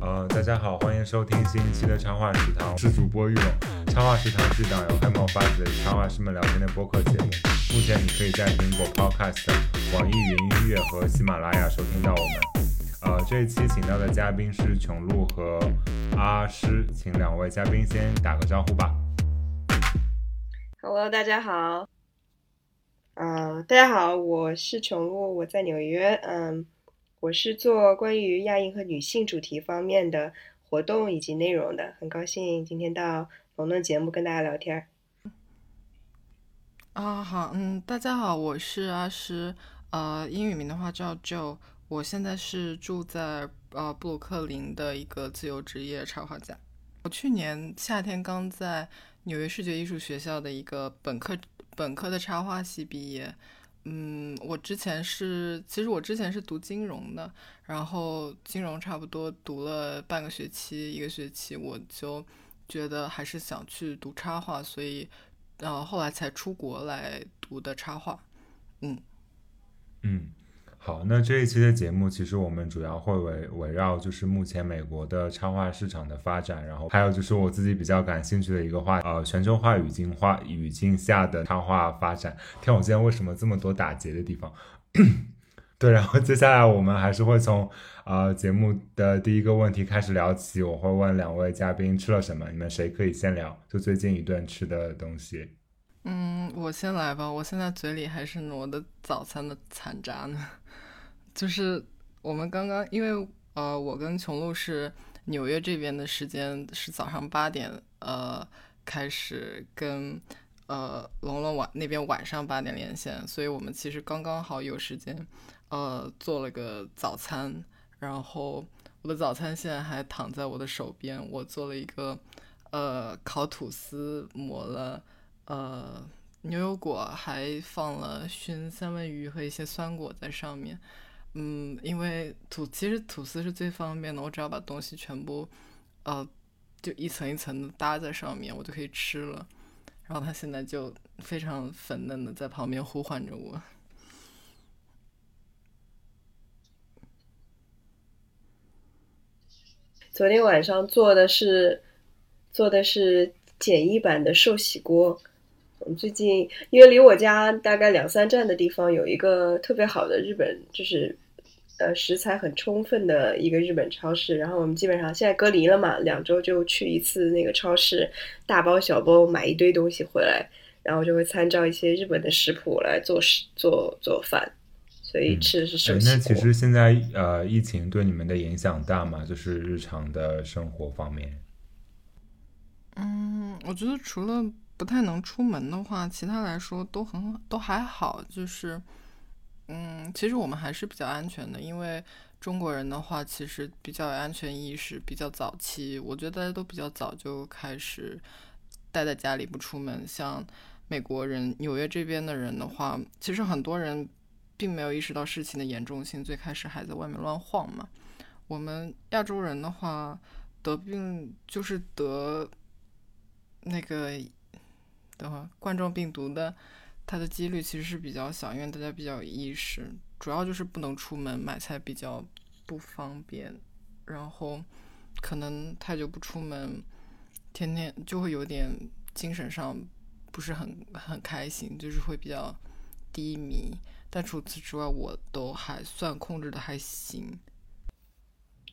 呃，大家好，欢迎收听新一期的插画食堂，是主播玉龙。插画食堂是档由黑猫发起的插画师们聊天的播客节目。目前你可以在苹果 Podcast、网易云音乐和喜马拉雅收听到我们。呃，这一期请到的嘉宾是琼露和阿诗，请两位嘉宾先打个招呼吧。Hello，大家好。啊、大家好，我是琼露，我在纽约。嗯，我是做关于亚裔和女性主题方面的活动以及内容的，很高兴今天到龙的节目跟大家聊天儿。啊，好，嗯，大家好，我是阿诗，呃，英语名的话叫 Joe，我现在是住在呃布鲁克林的一个自由职业插画家。我去年夏天刚在纽约视觉艺术学校的一个本科本科的插画系毕业。嗯，我之前是，其实我之前是读金融的，然后金融差不多读了半个学期，一个学期，我就觉得还是想去读插画，所以呃后来才出国来读的插画。嗯，嗯，好，那这一期的节目，其实我们主要会围围绕就是目前美国的插画市场的发展，然后还有就是我自己比较感兴趣的一个话，呃，全球化语境化语境下的插画发展。听，我今天为什么这么多打结的地方？对，然后接下来我们还是会从呃节目的第一个问题开始聊起，我会问两位嘉宾吃了什么，你们谁可以先聊？就最近一顿吃的东西。嗯，我先来吧，我现在嘴里还是我的早餐的残渣呢。就是我们刚刚，因为呃，我跟琼露是纽约这边的时间是早上八点，呃，开始跟呃龙龙晚那边晚上八点连线，所以我们其实刚刚好有时间，呃，做了个早餐，然后我的早餐现在还躺在我的手边，我做了一个呃烤吐司，抹了。呃，牛油果还放了熏三文鱼和一些酸果在上面。嗯，因为吐其实吐司是最方便的，我只要把东西全部呃就一层一层的搭在上面，我就可以吃了。然后它现在就非常粉嫩的在旁边呼唤着我。昨天晚上做的是做的是简易版的寿喜锅。我们最近因为离我家大概两三站的地方有一个特别好的日本，就是呃食材很充分的一个日本超市。然后我们基本上现在隔离了嘛，两周就去一次那个超市，大包小包买一堆东西回来，然后就会参照一些日本的食谱来做食做做饭。所以吃的是寿哎喜锅。那其实现在呃，疫情对你们的影响大吗？就是日常的生活方面。嗯，我觉得除了不太能出门的话，其他来说都很都还好。就是，嗯，其实我们还是比较安全的，因为中国人的话，其实比较有安全意识，比较早期。我觉得大家都比较早就开始待在家里不出门。像美国人、纽约这边的人的话，其实很多人并没有意识到事情的严重性，最开始还在外面乱晃嘛。我们亚洲人的话，得病就是得那个等会儿冠状病毒的，它的几率其实是比较小，因为大家比较有意识，主要就是不能出门，买菜比较不方便，然后可能太久不出门，天天就会有点精神上不是很很开心，就是会比较低迷。但除此之外，我都还算控制的还行。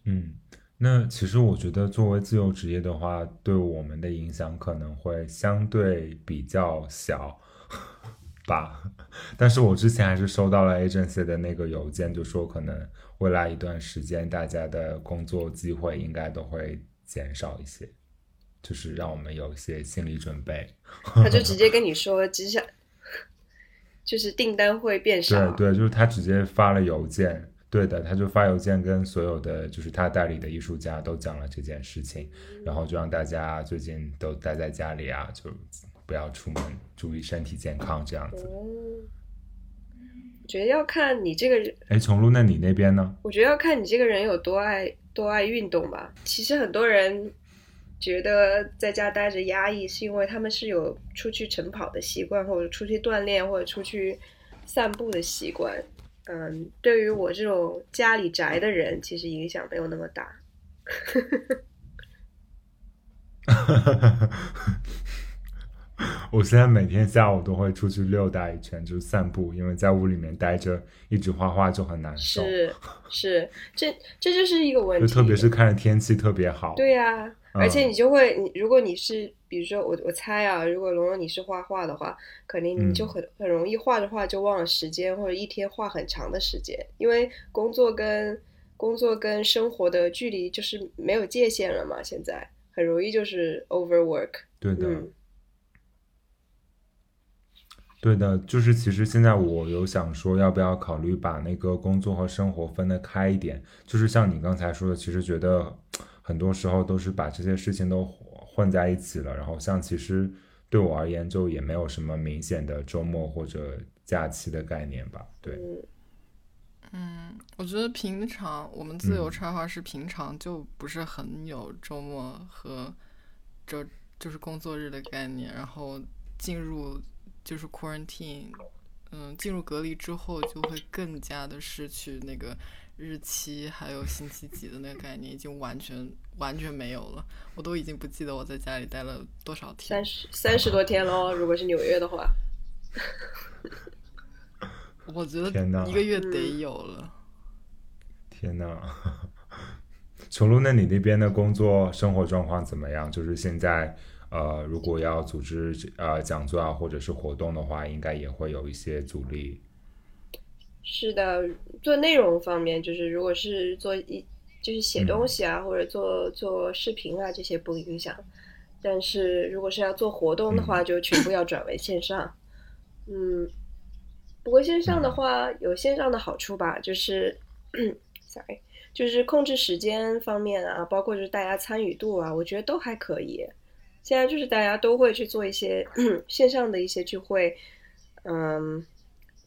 嗯，那其实我觉得作为自由职业的话，对我们的影响可能会相对比较小吧。但是我之前还是收到了 agency 的那个邮件，就说可能未来一段时间大家的工作机会应该都会减少一些，就是让我们有一些心理准备。他就 直接跟你说，只想 就是订单会变少。对对，就是他直接发了邮件，对的，他就发邮件跟所有的就是他代理的艺术家都讲了这件事情，然后就让大家最近都待在家里啊，就不要出门，注意身体健康这样子。哦，我觉得要看你这个人，哎，从露，那你那边呢？我觉得要看你这个人有多爱多爱运动吧。其实很多人觉得在家待着压抑，是因为他们是有出去晨跑的习惯，或者出去锻炼，或者出去散步的习惯。嗯，对于我这种家里宅的人，其实影响没有那么大。我现在每天下午都会出去溜达一圈，就是散步，因为在屋里面待着一直画画就很难受。是是，这这就是一个问题。就特别是看着天气特别好。对呀、而且你就会，你如果你是，比如说我我猜啊，如果龙龙你是画画的话，肯定你就嗯很、很容易画着画就忘了时间，或者一天画很长的时间，因为工作跟工作跟生活的距离就是没有界限了嘛，现在很容易就是 overwork。对的。嗯对的，就是其实现在我有想说，要不要考虑把那个工作和生活分得开一点？就是像你刚才说的，其实觉得很多时候都是把这些事情都混在一起了。然后像其实对我而言，就也没有什么明显的周末或者假期的概念吧。对，嗯嗯，我觉得平常我们自由嗯插画师平常就不是很有周末和这就是工作日的概念，然后进入就是 quarantine，嗯，进入隔离之后就会更加的失去那个日期还有星期几的那个概念，已经完全完全没有了。我都已经不记得我在家里待了多少天三。十三十多天喽，如果是纽约的话，我觉得一个月得嗯有了。天呐，琼露，那你那边的工作生活状况怎么样？就是现在，呃，如果要组织呃讲座啊，或者是活动的话，应该也会有一些阻力。是的，做内容方面，就是如果是做一就是写东西啊，或者做做视频啊，这些不影响。但是如果是要做活动的话，就全部要转为线上。嗯，不过线上的话有线上的好处吧，就是，sorry，就是控制时间方面啊，包括就是大家参与度啊，我觉得都还可以。现在就是大家都会去做一些 线上的一些聚会，嗯，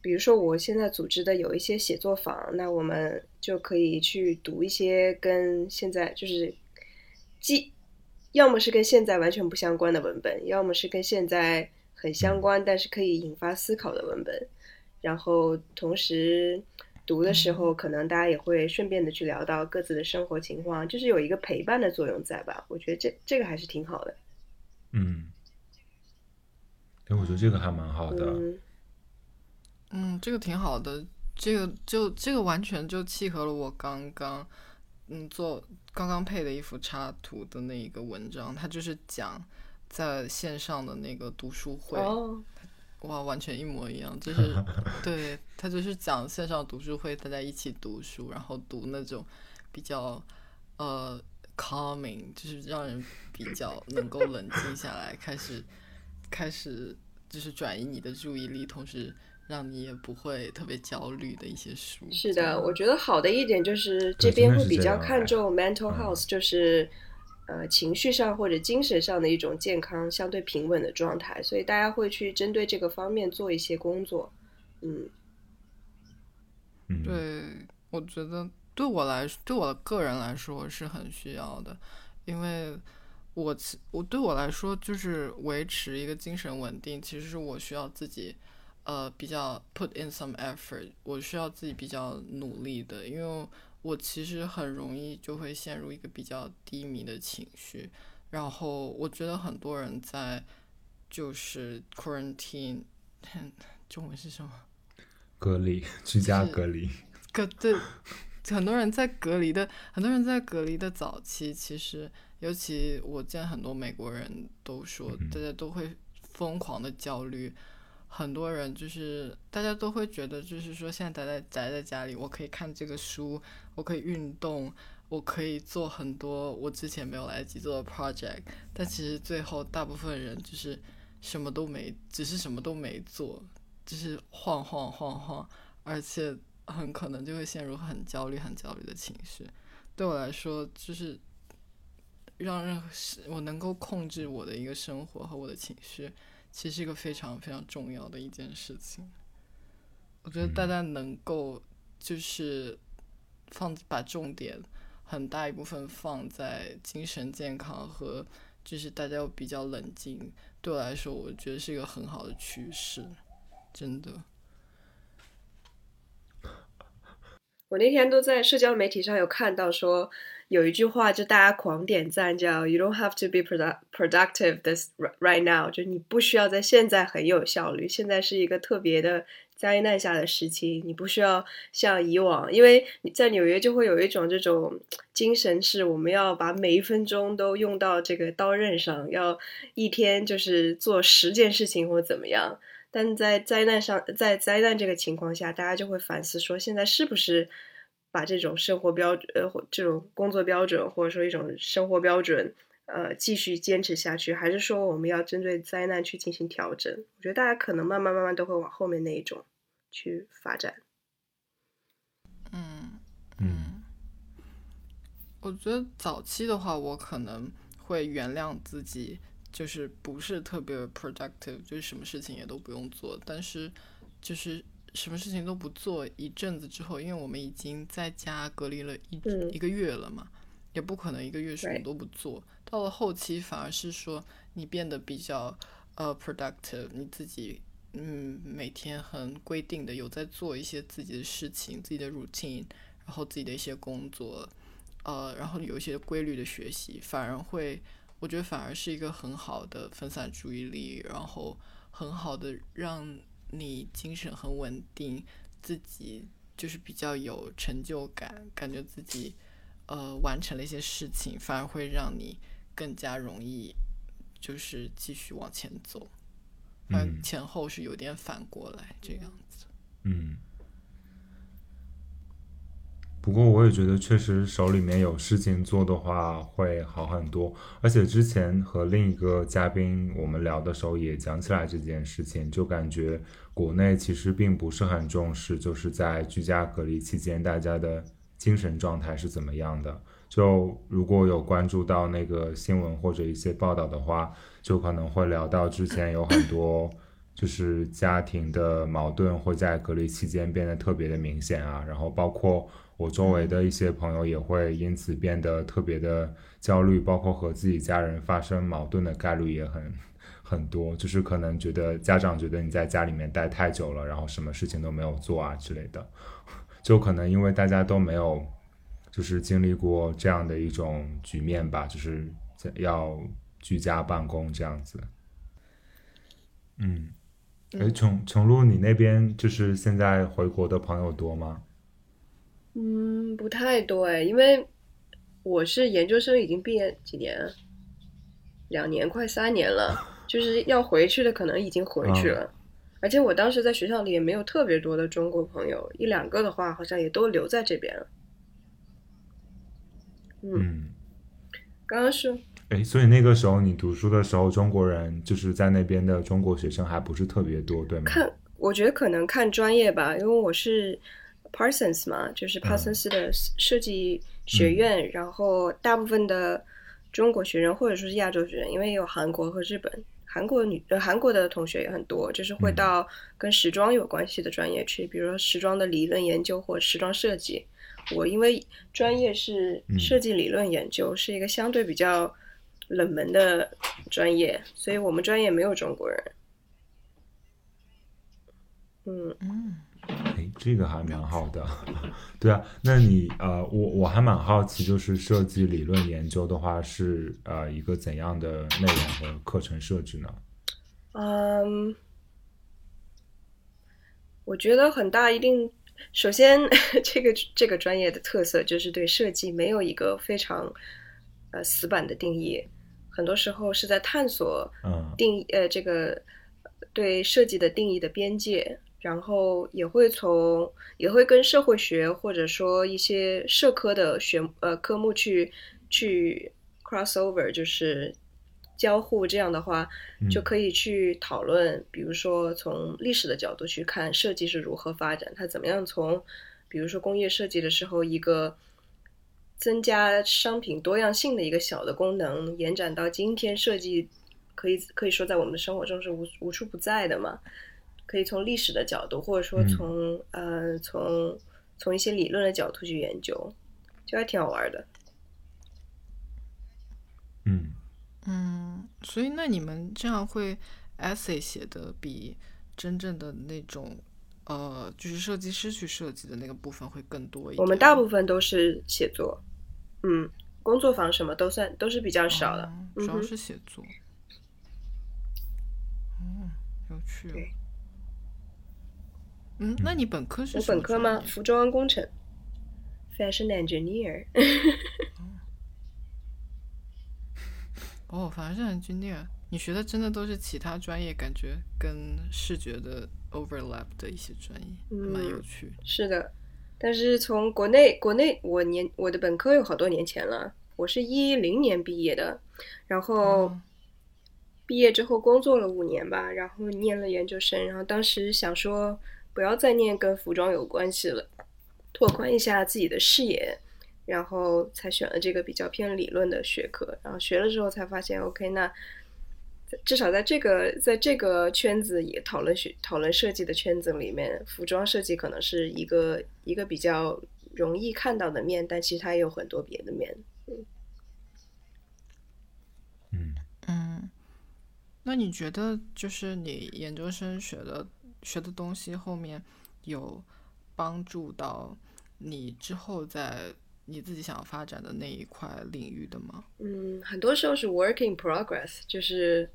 比如说我现在组织的有一些写作坊，那我们就可以去读一些跟现在就是既要么是跟现在完全不相关的文本，要么是跟现在很相关但是可以引发思考的文本，然后同时。读的时候，可能大家也会顺便的去聊到各自的生活情况，就是有一个陪伴的作用在吧？我觉得这这个还是挺好的。嗯，哎，我觉得这个还蛮好的。嗯，嗯，这个挺好的，这个就这个完全就契合了我刚刚嗯做刚刚配的一幅插图的那一个文章，它就是讲在线上的那个读书会，哦，哇，完全一模一样，就是 对他就是讲线上读书会，大家一起读书，然后读那种比较呃 calming，就是让人比较能够冷静下来，开始开始就是转移你的注意力，同时让你也不会特别焦虑的一些书。是的，我觉得好的一点就是这边会比较看重 mental 嗯 health，、就是呃情绪上或者精神上的一种健康相对平稳的状态，所以大家会去针对这个方面做一些工作。嗯，嗯，对，我觉得对我来说，对我个人来说是很需要的，因为我其我对我来说就是维持一个精神稳定，其实是我需要自己呃比较 put in some effort，我需要自己比较努力的，因为我其实很容易就会陷入一个比较低迷的情绪，然后我觉得很多人在就是 quarantine，中文是什么？隔离，居家隔离。隔对，很多人在隔离的，很多人在隔离的早期，其实尤其我见很多美国人都说，嗯大家都会疯狂的焦虑。很多人就是大家都会觉得，就是说现在宅在宅在家里，我可以看这个书，我可以运动，我可以做很多我之前没有来得及做的 project。但其实最后大部分人就是什么都没，只是什么都没做，就是晃晃晃晃，而且很可能就会陷入很焦虑、很焦虑的情绪。对我来说，就是让任何事我能够控制我的一个生活和我的情绪，其实是一个非常非常重要的一件事情。我觉得大家能够就是放把重点很大一部分放在精神健康和就是大家又比较冷静，对我来说，我觉得是一个很好的趋势，真的。我那天都在社交媒体上有看到说，有一句话就大家狂点赞，叫 “You don't have to be productive this right now”，就你不需要在现在很有效率。现在是一个特别的灾难下的时期，你不需要像以往，因为你在纽约就会有一种这种精神，是我们要把每一分钟都用到这个刀刃上，要一天就是做十件事情或怎么样。但在灾难上，在灾难这个情况下，大家就会反思说，现在是不是把这种生活标准呃，这种工作标准，或者说一种生活标准，呃，继续坚持下去，还是说我们要针对灾难去进行调整？我觉得大家可能慢慢慢慢都会往后面那一种去发展。嗯嗯，我觉得早期的话，我可能会原谅自己。就是不是特别 productive，就是什么事情也都不用做。但是，就是什么事情都不做一阵子之后，因为我们已经在家隔离了一一个月了嘛，也不可能一个月什么都不做。到了后期，反而是说你变得比较呃 productive，你自己嗯每天很规定的有在做一些自己的事情，自己的 routine，然后自己的一些工作，呃，然后有一些规律的学习，反而会。我觉得反而是一个很好的分散注意力，然后很好的让你精神很稳定，自己就是比较有成就感，感觉自己呃完成了一些事情，反而会让你更加容易就是继续往前走。嗯，前后是有点反过来这样子。嗯。不过我也觉得，确实手里面有事情做的话会好很多。而且之前和另一个嘉宾我们聊的时候也讲起来这件事情，就感觉国内其实并不是很重视，就是在居家隔离期间大家的精神状态是怎么样的。就如果有关注到那个新闻或者一些报道的话，就可能会聊到之前有很多就是家庭的矛盾会在隔离期间变得特别的明显啊，然后包括。我周围的一些朋友也会因此变得特别的焦虑，包括和自己家人发生矛盾的概率也很很多。就是可能觉得家长觉得你在家里面待太久了，然后什么事情都没有做啊之类的，就可能因为大家都没有就是经历过这样的一种局面吧，就是要居家办公这样子。嗯，哎，琼琼露，你那边就是现在回国的朋友多吗？嗯，不太多哎，因为我是研究生，已经毕业几年，两年快三年了，就是要回去的可能已经回去了，而且我当时在学校里也没有特别多的中国朋友，一两个的话好像也都留在这边了。嗯，刚刚是，哎，所以那个时候你读书的时候，中国人就是在那边的中国学生还不是特别多，对吗？看，我觉得可能看专业吧，因为我是。Parsons 嘛，就是帕森斯的设计学院，然后大部分的中国学生或者说是亚洲学生，因为有韩国和日本，韩国女呃韩国的同学也很多，就是会到跟时装有关系的专业去，比如说时装的理论研究或时装设计。我因为专业是设计理论研究，是一个相对比较冷门的专业，所以我们专业没有中国人。嗯嗯。哎，这个还蛮好的，对啊。那你呃，我我还蛮好奇，就是设计理论研究的话，是呃一个怎样的内容和课程设置呢？嗯，我觉得很大一定，首先 这个这个专业的特色就是对设计没有一个非常呃死板的定义，很多时候是在探索定义呃这个对设计的定义的边界。然后也会从也会跟社会学或者说一些社科的学呃科目去去 cross over，就是交互。这样的话就可以去讨论，比如说从历史的角度去看设计是如何发展，它怎么样从比如说工业设计的时候一个增加商品多样性的一个小的功能，延展到今天设计可以可以说在我们的生活中是无无处不在的嘛。可以从历史的角度，或者说从呃从从一些理论的角度去研究，就还挺好玩的。嗯嗯，所以那你们这样会 essay 写的比真正的那种呃就是设计师去设计的那个部分会更多一点？我们大部分都是写作。嗯，工作坊什么都算都是比较少的，主要是写作。哦，有趣。对。嗯，那你本科是？我本科吗？服装工程，fashion engineer。哦，fashion engineer，你学的真的都是其他专业，感觉跟视觉的 overlap 的一些专业，蛮有趣。是的，但是从国内，国内我年我的本科有好多年前了，我是一零年毕业的，然后毕业之后工作了五年吧，然后念了研究生，然后当时想说。不要再念跟服装有关系了，拓宽一下自己的视野，然后才选了这个比较偏理论的学科。然后学了之后才发现，OK，那至少在这个在这个圈子也讨论学讨论设计的圈子里面，服装设计可能是一个一个比较容易看到的面，但其实它也有很多别的面。嗯嗯，那你觉得就是你研究生学的？学的东西后面有帮助到你之后在你自己想要发展的那一块领域的吗？嗯，很多时候是 work in progress，就是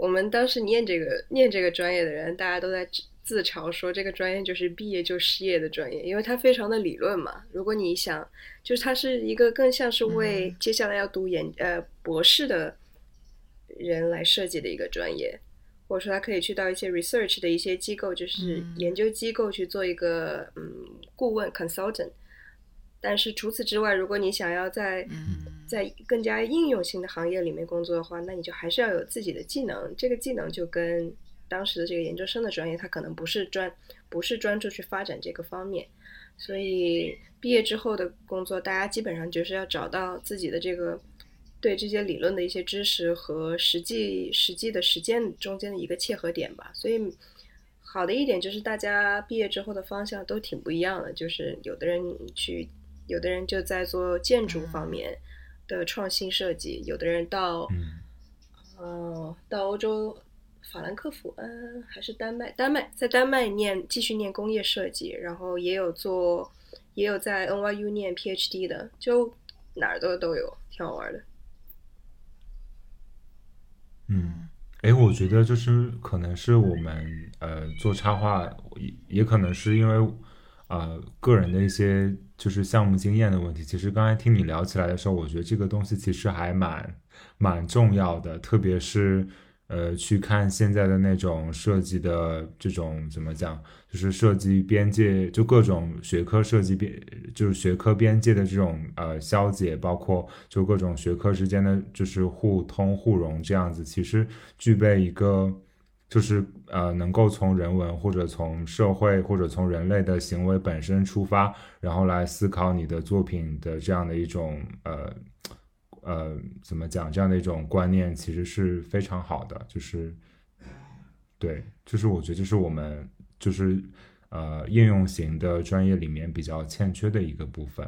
我们当时念这个念这个专业的人，大家都在自嘲说这个专业就是毕业就失业的专业，因为它非常的理论嘛。如果你想，就是它是一个更像是为接下来要读研呃博士的人来设计的一个专业。或者说，他可以去到一些 research 的一些机构，就是研究机构去做一个嗯顾问 consultant。但是除此之外，如果你想要在在更加应用性的行业里面工作的话，那你就还是要有自己的技能。这个技能就跟当时的这个研究生的专业，它可能不是专不是专注去发展这个方面。所以毕业之后的工作，大家基本上就是要找到自己的这个。对这些理论的一些知识和实际实际的实践中间的一个切合点吧，所以好的一点就是大家毕业之后的方向都挺不一样的，就是有的人去，有的人就在做建筑方面的创新设计，有的人到，嗯，到欧洲法兰克福，嗯，还是丹麦，丹麦在丹麦念继续念工业设计，然后也有做，也有在 NYU 念 PhD 的，就哪儿都都有，挺好玩的。嗯，哎，我觉得就是可能是我们呃做插画，也也可能是因为呃个人的一些就是项目经验的问题。其实刚才听你聊起来的时候，我觉得这个东西其实还蛮蛮重要的，特别是。呃，去看现在的那种设计的这种怎么讲，就是设计边界，就各种学科设计边，就是学科边界的这种呃消解，包括就各种学科之间的就是互通互融这样子，其实具备一个就是呃能够从人文或者从社会或者从人类的行为本身出发，然后来思考你的作品的这样的一种呃。呃，怎么讲？这样的一种观念其实是非常好的，就是，对，就是我觉得这是我们就是呃应用型的专业里面比较欠缺的一个部分，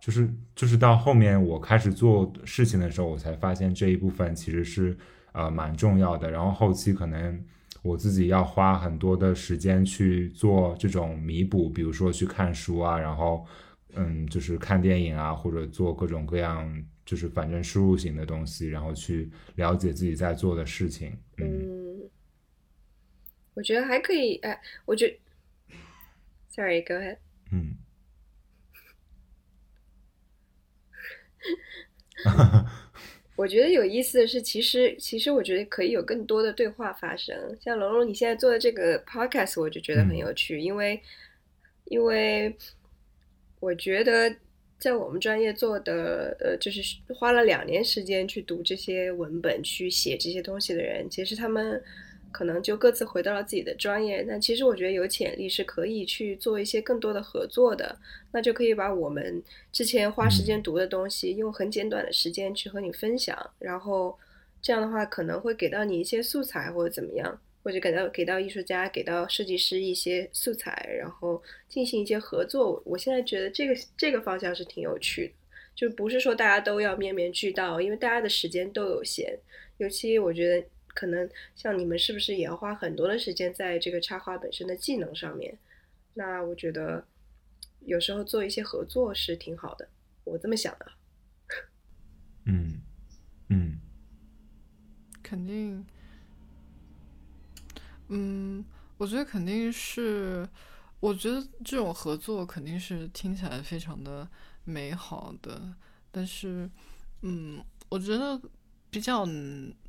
就是就是到后面我开始做事情的时候，我才发现这一部分其实是呃蛮重要的。然后后期可能我自己要花很多的时间去做这种弥补，比如说去看书啊，然后。嗯，就是看电影啊，或者做各种各样，就是反正输入型的东西，然后去了解自己在做的事情。嗯，我觉得还可以。哎，我觉，Sorry，Go ahead。嗯。我觉得有意思的是，其实其实我觉得可以有更多的对话发生。像龙龙你现在做的这个 Podcast，我就觉得很有趣，因为因为。我觉得，在我们专业做的，呃，就是花了两年时间去读这些文本、去写这些东西的人，其实他们可能就各自回到了自己的专业。但其实我觉得有潜力是可以去做一些更多的合作的，那就可以把我们之前花时间读的东西，用很简短的时间去和你分享，然后这样的话可能会给到你一些素材或者怎么样。或者给到给到艺术家、给到设计师一些素材，然后进行一些合作。我现在觉得这个这个方向是挺有趣的，就不是说大家都要面面俱到，因为大家的时间都有限。尤其我觉得可能像你们是不是也要花很多的时间在这个插画本身的技能上面？那我觉得有时候做一些合作是挺好的，我这么想的。嗯嗯，肯定，嗯，我觉得肯定是，我觉得这种合作肯定是听起来非常的美好的，但是，嗯，我觉得比较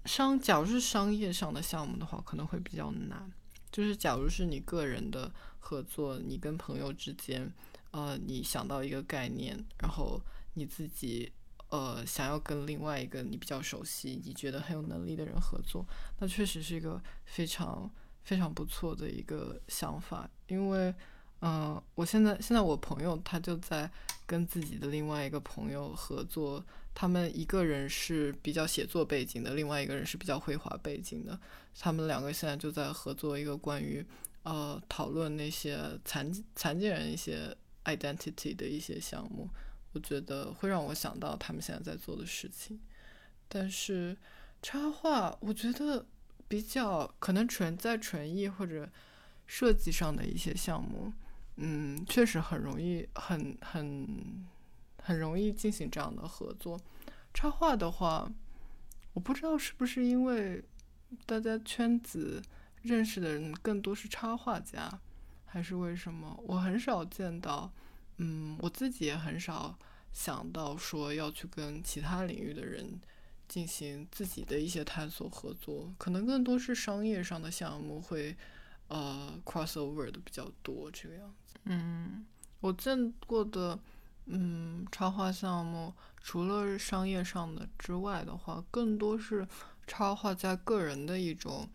商，假如是商业上的项目的话，可能会比较难。就是假如是你个人的合作，你跟朋友之间，呃，你想到一个概念，然后你自己。呃，想要跟另外一个你比较熟悉、你觉得很有能力的人合作，那确实是一个非常非常不错的一个想法。因为，嗯，我现在现在我朋友他就在跟自己的另外一个朋友合作，他们一个人是比较写作背景的，另外一个人是比较绘画背景的，他们两个现在就在合作一个关于呃讨论那些残残疾人一些 identity 的一些项目。我觉得会让我想到他们现在在做的事情，但是插画，我觉得比较可能纯在纯艺或者设计上的一些项目，嗯，确实很容易，很很很容易进行这样的合作。插画的话，我不知道是不是因为大家圈子认识的人更多是插画家，还是为什么？我很少见到。嗯，我自己也很少想到说要去跟其他领域的人进行自己的一些探索合作，可能更多是商业上的项目会呃 crossover 的比较多这个样子。嗯，我见过的嗯插画项目，除了商业上的之外的话，更多是插画家个人的一种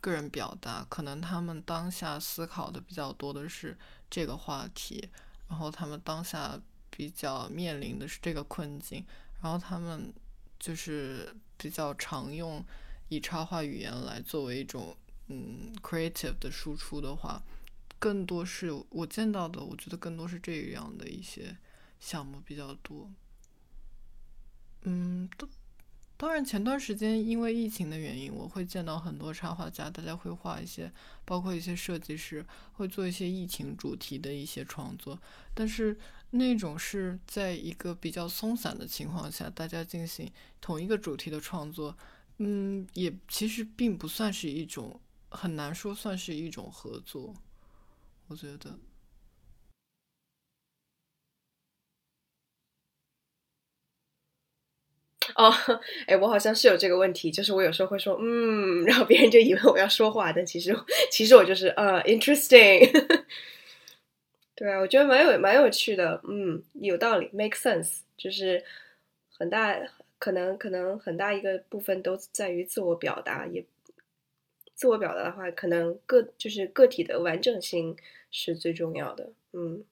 个人表达，可能他们当下思考的比较多的是这个话题。然后他们当下比较面临的是这个困境，然后他们就是比较常用以插画语言来作为一种嗯 creative 的输出的话，更多是我见到的，我觉得更多是这样的一些项目比较多。嗯，都。当然，前段时间因为疫情的原因，我会见到很多插画家，大家会画一些，包括一些设计师会做一些疫情主题的一些创作。但是那种是在一个比较松散的情况下，大家进行同一个主题的创作，嗯，也其实并不算是一种很难说算是一种合作，我觉得。哦，哎，我好像是有这个问题，就是我有时候会说嗯，然后别人就以为我要说话，但其实其实我就是呃，interesting。对啊，我觉得蛮有蛮有趣的，嗯，有道理，make sense，就是很大可能可能很大一个部分都在于自我表达，也自我表达的话，可能个就是个体的完整性是最重要的，嗯。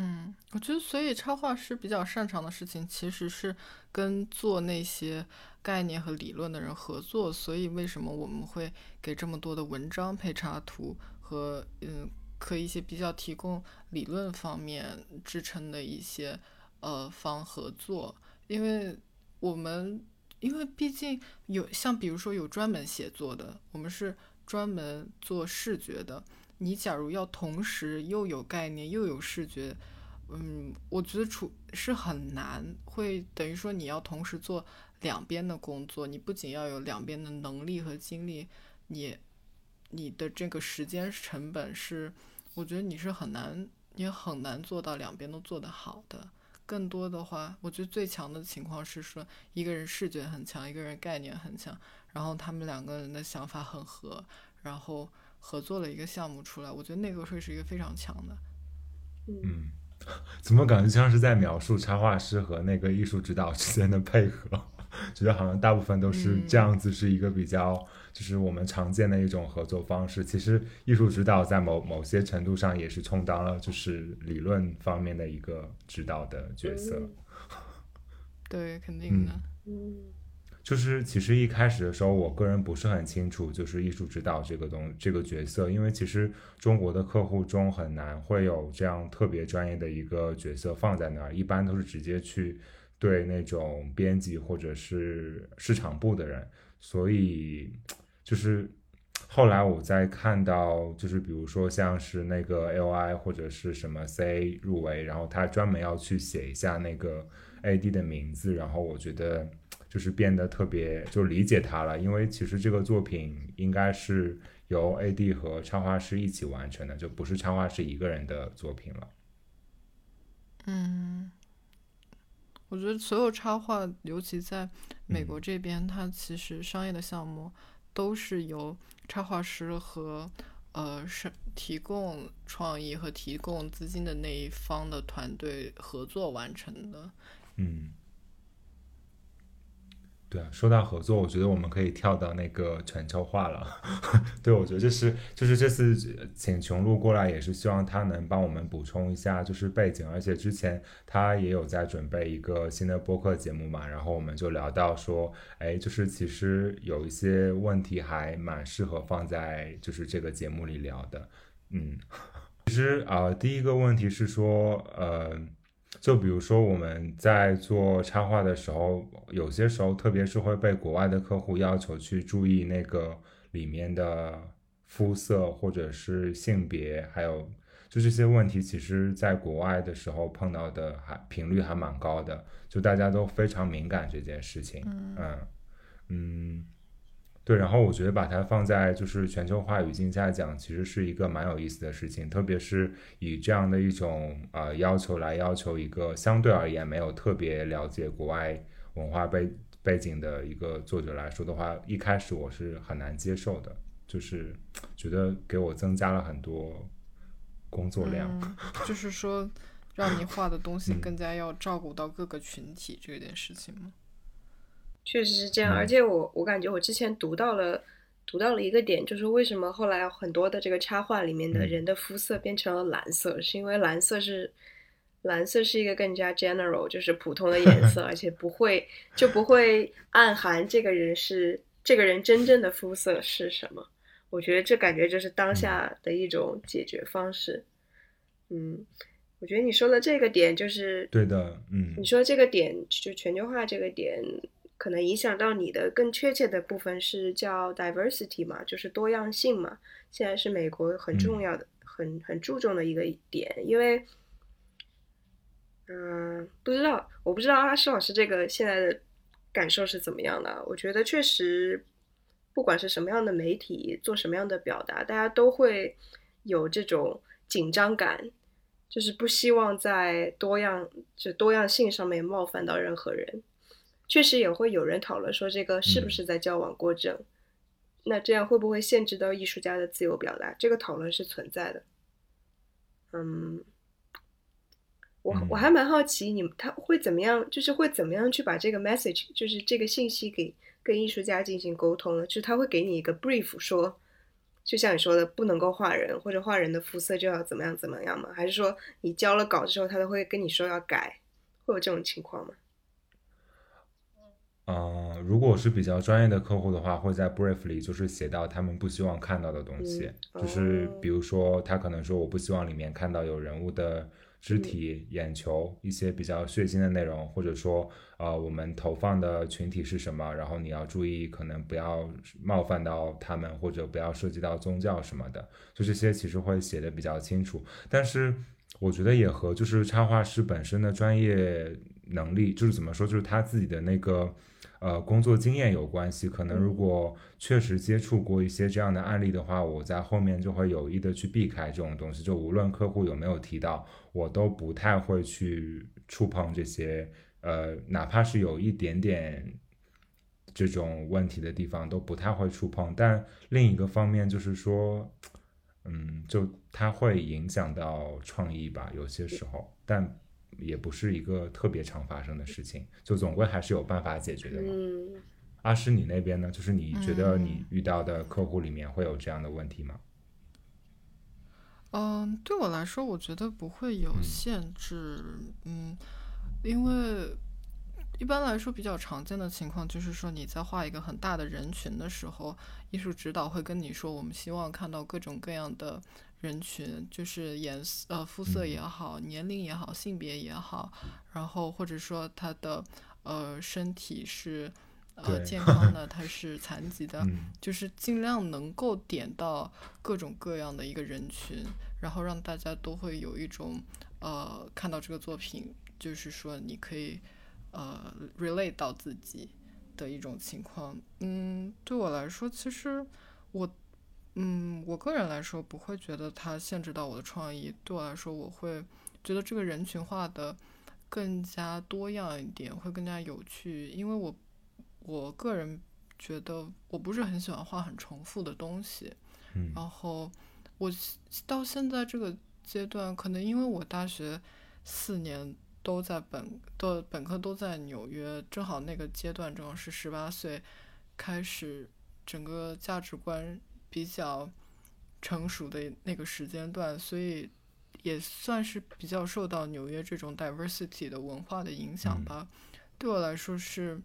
嗯，我觉得，所以插画师比较擅长的事情，其实是跟做那些概念和理论的人合作。所以，为什么我们会给这么多的文章配插图和嗯，可以一些比较提供理论方面支撑的一些呃方合作？因为我们，因为毕竟有像比如说有专门写作的，我们是专门做视觉的。你假如要同时又有概念又有视觉，嗯，我觉得处是很难，会等于说你要同时做两边的工作，你不仅要有两边的能力和精力，你你的这个时间成本是，我觉得你是很难，也很难做到两边都做得好的。更多的话，我觉得最强的情况是说一个人视觉很强，一个人概念很强，然后他们两个人的想法很合，然后。合作了一个项目出来，我觉得那个会是一个非常强的。嗯，怎么感觉像是在描述插画师和那个艺术指导之间的配合？觉得好像大部分都是这样子，是一个比较就是我们常见的一种合作方式。其实艺术指导在某某些程度上也是充当了就是理论方面的一个指导的角色。对，肯定的。嗯。就是其实一开始的时候，我个人不是很清楚，就是艺术指导这个东这个角色，因为其实中国的客户中很难会有这样特别专业的一个角色放在那儿，一般都是直接去对那种编辑或者是市场部的人，所以就是后来我在看到，就是比如说像是那个 L I 或者是什么 C 入围，然后他专门要去写一下那个 A D 的名字，然后我觉得就是变得特别就理解他了，因为其实这个作品应该是由 A D 和插画师一起完成的，就不是插画师一个人的作品了。嗯。我觉得所有插画，尤其在美国这边，它其实商业的项目都是由插画师和呃是提供创意和提供资金的那一方的团队合作完成的。嗯。对啊，说到合作，我觉得我们可以跳到那个全球化了。对，我觉得这是就是这次请琼露过来，也是希望他能帮我们补充一下就是背景，而且之前他也有在准备一个新的播客节目嘛，然后我们就聊到说，哎，就是其实有一些问题还蛮适合放在就是这个节目里聊的。嗯，其实啊，第一个问题是说，呃。就比如说我们在做插画的时候，有些时候，特别是会被国外的客户要求去注意那个里面的肤色或者是性别，还有就这些问题，其实在国外的时候碰到的还频率还蛮高的，就大家都非常敏感这件事情。嗯嗯。对，然后我觉得把它放在就是全球化语境下讲，其实是一个蛮有意思的事情，特别是以这样的一种呃要求来要求一个相对而言没有特别了解国外文化背背景的一个作者来说的话，一开始我是很难接受的，就是觉得给我增加了很多工作量。就是说，让你画的东西更加要照顾到各个群体这件事情吗？确实是这样，而且我我感觉我之前读到了读到了一个点，就是为什么后来很多的这个插画里面的人的肤色变成了蓝色，是因为蓝色是蓝色是一个更加 general，就是普通的颜色，而且不会就不会暗含这个人是这个人真正的肤色是什么。我觉得这感觉就是当下的一种解决方式。嗯，我觉得你说的这个点就是对的，嗯，你说这个点就全球化这个点。可能影响到你的更确切的部分是叫 diversity 嘛，就是多样性嘛。现在是美国很重要的、很很注重的一个点，因为，嗯，不知道，我不知道阿诗老师这个现在的感受是怎么样的。我觉得确实，不管是什么样的媒体做什么样的表达，大家都会有这种紧张感，就是不希望在多样就多样性上面冒犯到任何人。确实也会有人讨论说，这个是不是在矫枉过正？那这样会不会限制到艺术家的自由表达？这个讨论是存在的。嗯，我我还蛮好奇，你们他会怎么样？就是会怎么样去把这个 message，就是这个信息给跟艺术家进行沟通呢？就是他会给你一个 brief，说，就像你说的，不能够画人，或者画人的肤色就要怎么样怎么样吗？还是说你交了稿之后，他都会跟你说要改？会有这种情况吗？嗯，如果是比较专业的客户的话，会在 brief 里就是写到他们不希望看到的东西，就是比如说他可能说我不希望里面看到有人物的肢体、眼球一些比较血腥的内容，或者说呃我们投放的群体是什么，然后你要注意可能不要冒犯到他们，或者不要涉及到宗教什么的，就这些其实会写的比较清楚。但是我觉得也和就是插画师本身的专业能力，就是怎么说，就是他自己的那个。呃，工作经验有关系，可能如果确实接触过一些这样的案例的话，我在后面就会有意的去避开这种东西。就无论客户有没有提到，我都不太会去触碰这些，呃，哪怕是有一点点这种问题的地方，都不太会触碰。但另一个方面就是说，嗯，就它会影响到创意吧，有些时候，但。也不是一个特别常发生的事情，就总归还是有办法解决的嘛。阿诗，你那边呢？就是你觉得你遇到的客户里面会有这样的问题吗？嗯，对我来说，我觉得不会有限制。嗯，因为一般来说比较常见的情况就是说，你在画一个很大的人群的时候，艺术指导会跟你说，我们希望看到各种各样的。人群就是颜色呃肤色也好，年龄也好，性别也好，然后或者说他的呃身体是呃健 康的，他是残疾的，嗯就是尽量能够点到各种各样的一个人群，然后让大家都会有一种呃看到这个作品，就是说你可以呃 relate 到自己的一种情况。嗯，对我来说，其实我嗯我个人来说不会觉得它限制到我的创意，对我来说，我会觉得这个人群化的更加多样一点，会更加有趣，因为我我个人觉得我不是很喜欢画很重复的东西，嗯。然后我到现在这个阶段，可能因为我大学四年都在本的本科都在纽约，正好那个阶段正好是十八岁开始，整个价值观比较成熟的那个时间段，所以也算是比较受到纽约这种 diversity 的文化的影响嗯吧。对我来说是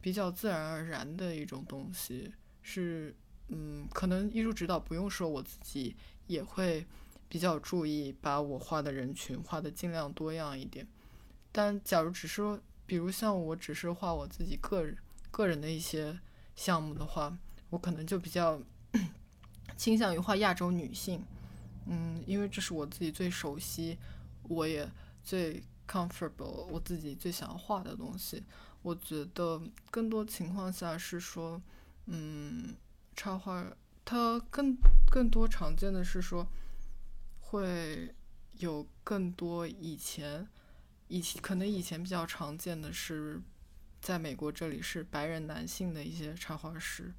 比较自然而然的一种东西，是嗯，可能艺术指导不用说，我自己也会比较注意把我画的人群画的尽量多样一点。但假如只是说，比如像我只是画我自己个人个人的一些项目的话，我可能就比较 倾向于画亚洲女性，嗯，因为这是我自己最熟悉，我也最 comfortable，我自己最想要画的东西。我觉得更多情况下是说，嗯，插画它更更多常见的是说，会有更多以前以前可能以前比较常见的是，在美国这里是白人男性的一些插画师，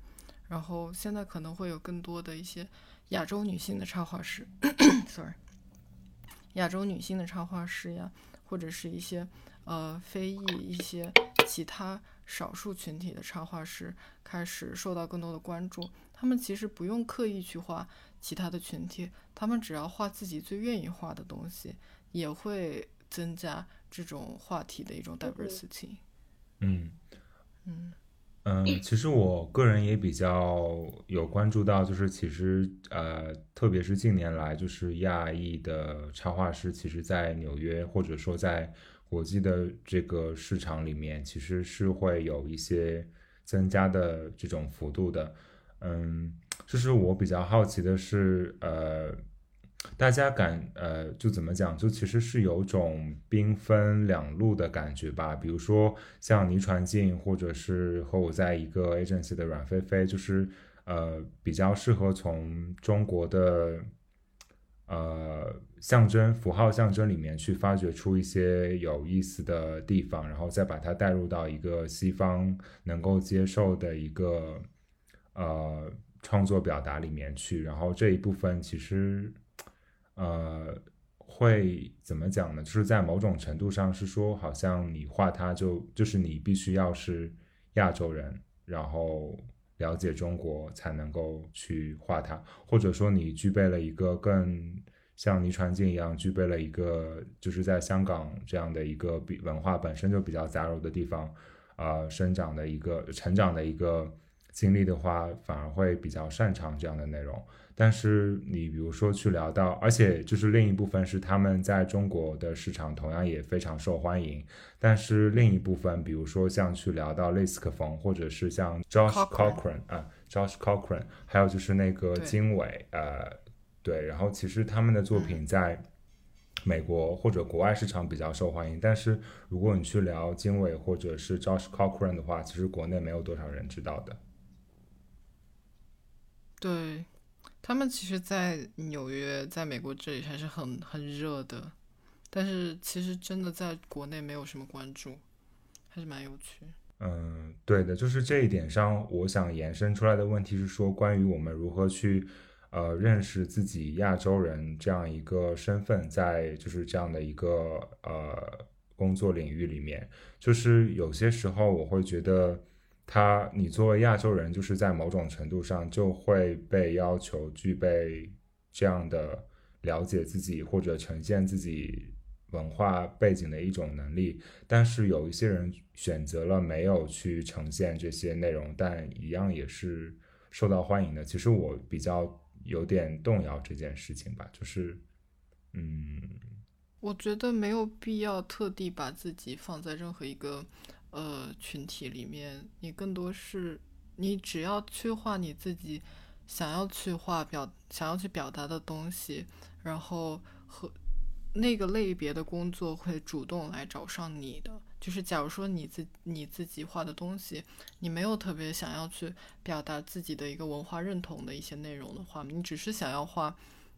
然后现在可能会有更多的一些亚洲女性的插画师，sorry，亚洲女性的插画师呀，或者是一些呃非裔一些其他少数群体的插画师开始受到更多的关注。他们其实不用刻意去画其他的群体，他们只要画自己最愿意画的东西，也会增加这种话题的一种 diversity。嗯嗯嗯，嗯其实我个人也比较有关注到，就是其实呃，特别是近年来，就是亚裔的插画师，其实在纽约或者说在国际的这个市场里面，其实是会有一些增加的这种幅度的。嗯，就是我比较好奇的是，呃，大家感呃，就怎么讲，就其实是有种兵分两路的感觉吧。比如说像倪传静，或者是和我在一个 agency 的阮菲菲，就是呃比较适合从中国的呃象征符号象征里面去发掘出一些有意思的地方，然后再把它带入到一个西方能够接受的一个呃创作表达里面去。然后这一部分其实呃会怎么讲呢？就是在某种程度上是说，好像你画它就就是你必须要是亚洲人，然后了解中国才能够去画它，或者说你具备了一个更像倪传静一样具备了一个就是在香港这样的一个比文化本身就比较杂糅的地方，呃，生长的一个成长的一个经历的话，反而会比较擅长这样的内容。但是你比如说去聊到，而且就是另一部分是他们在中国的市场同样也非常受欢迎，但是另一部分，比如说像去聊到类斯克冯，或者是像 Josh Cochran Cochran 啊，Josh Cochran，还有就是那个经纬，呃，对，然后其实他们的作品在美国或者国外市场比较受欢迎，但是如果你去聊经纬或者是 Josh Cochran 的话，其实国内没有多少人知道的。对，他们其实，在纽约，在美国这里还是很很热的，但是其实真的在国内没有什么关注，还是蛮有趣。嗯，对的，就是这一点上，我想延伸出来的问题是说，关于我们如何去呃认识自己亚洲人这样一个身份，在就是这样的一个呃工作领域里面，就是有些时候我会觉得他，你作为亚洲人，就是在某种程度上就会被要求具备这样的了解自己或者呈现自己文化背景的一种能力。但是有一些人选择了没有去呈现这些内容，但一样也是受到欢迎的。其实我比较有点动摇这件事情吧，就是，嗯我觉得没有必要特地把自己放在任何一个呃群体里面，你更多是你只要去画你自己想要去画表想要去表达的东西，然后和那个类别的工作会主动来找上你的。就是假如说你自你自己画的东西，你没有特别想要去表达自己的一个文化认同的一些内容的话，你只是想要画，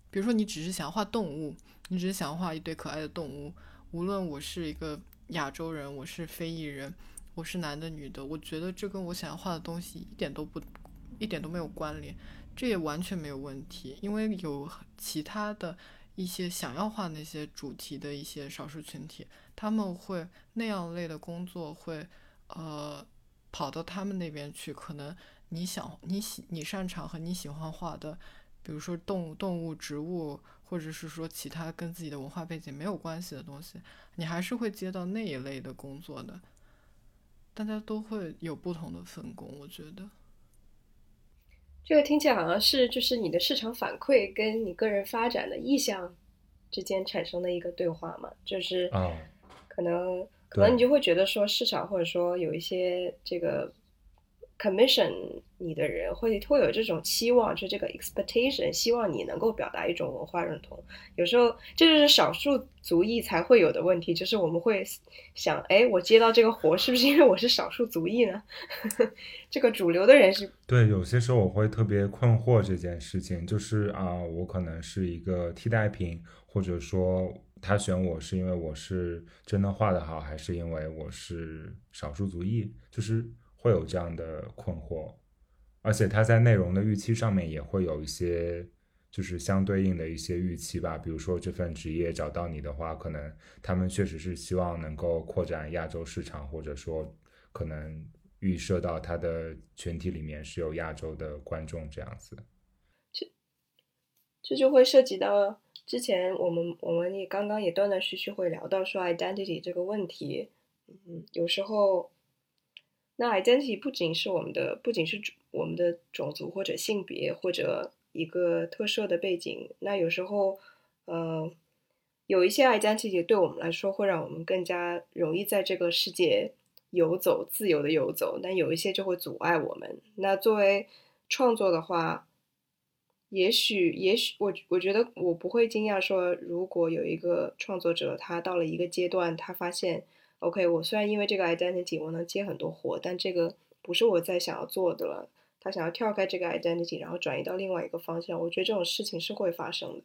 比如说你只是想画动物，你只是想画一堆可爱的动物，无论我是一个亚洲人，我是非裔人，我是男的女的，我觉得这跟我想要画的东西一点都不，一点都没有关联，这也完全没有问题，因为有其他的一些想要画那些主题的一些少数群体。他们会那样类的工作会，呃，跑到他们那边去。可能你想你喜你擅长和你喜欢画的，比如说动物、动物、植物，或者是说其他跟自己的文化背景没有关系的东西，你还是会接到那一类的工作的。大家都会有不同的分工，我觉得。这个听起来好像是就是你的市场反馈跟你个人发展的意向之间产生的一个对话嘛，就是啊。可能可能你就会觉得说市场或者说有一些这个 commission 你的人会会有这种期望，就这个 expectation，希望你能够表达一种文化认同。有时候这就是少数族裔才会有的问题，就是我们会想，哎，我接到这个活是不是因为我是少数族裔呢？这个主流的人是对，有些时候我会特别困惑这件事情，就是啊，我可能是一个替代品，或者说。他选我是因为我是真的画的好，还是因为我是少数族裔？就是会有这样的困惑，而且他在内容的预期上面也会有一些，就是相对应的一些预期吧。比如说这份职业找到你的话，可能他们确实是希望能够扩展亚洲市场，或者说可能预设到他的群体里面是有亚洲的观众这样子。这这就会涉及到。之前我们我们也刚刚也断断续续会聊到说 identity 这个问题，嗯，有时候那 identity 不仅是我们的，不仅是我们的种族或者性别或者一个特色的背景，那有时候，呃，有一些 identity 对我们来说会让我们更加容易在这个世界游走，自由的游走，但有一些就会阻碍我们。那作为创作的话。也许，也许我我觉得我不会惊讶说，如果有一个创作者，他到了一个阶段，他发现，OK，我虽然因为这个 identity 我能接很多活，但这个不是我在想要做的了。他想要跳开这个 identity，然后转移到另外一个方向。我觉得这种事情是会发生的。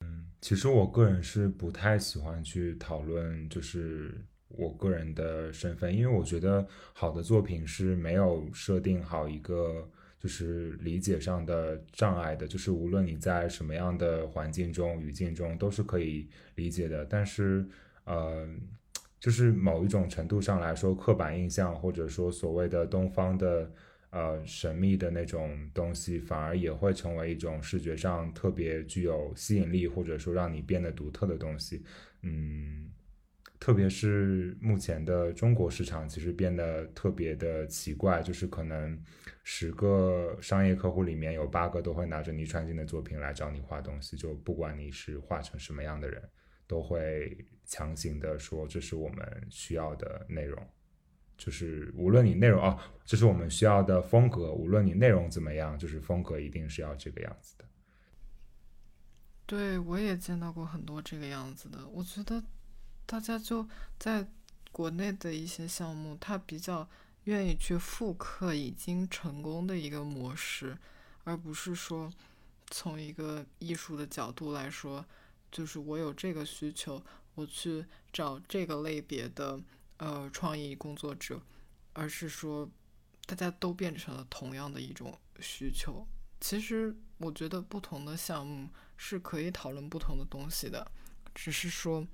嗯，其实我个人是不太喜欢去讨论，就是我个人的身份，因为我觉得好的作品是没有设定好一个。就是理解上的障碍的，就是无论你在什么样的环境中、语境中，都是可以理解的。但是，呃，就是某一种程度上来说，刻板印象或者说所谓的东方的呃神秘的那种东西，反而也会成为一种视觉上特别具有吸引力，或者说让你变得独特的东西。嗯。特别是目前的中国市场，其实变得特别的奇怪，就是可能十个商业客户里面有八个都会拿着倪川金的作品来找你画东西，就不管你是画成什么样的人，都会强行的说这是我们需要的内容，就是无论你内容哦，这是我们需要的风格，无论你内容怎么样，就是风格一定是要这个样子的。对，我也见到过很多这个样子的，我觉得。大家就在国内的一些项目，他比较愿意去复刻已经成功的一个模式，而不是说从一个艺术的角度来说，就是我有这个需求，我去找这个类别的呃创意工作者，而是说大家都变成了同样的一种需求。其实我觉得不同的项目是可以讨论不同的东西的，只是说。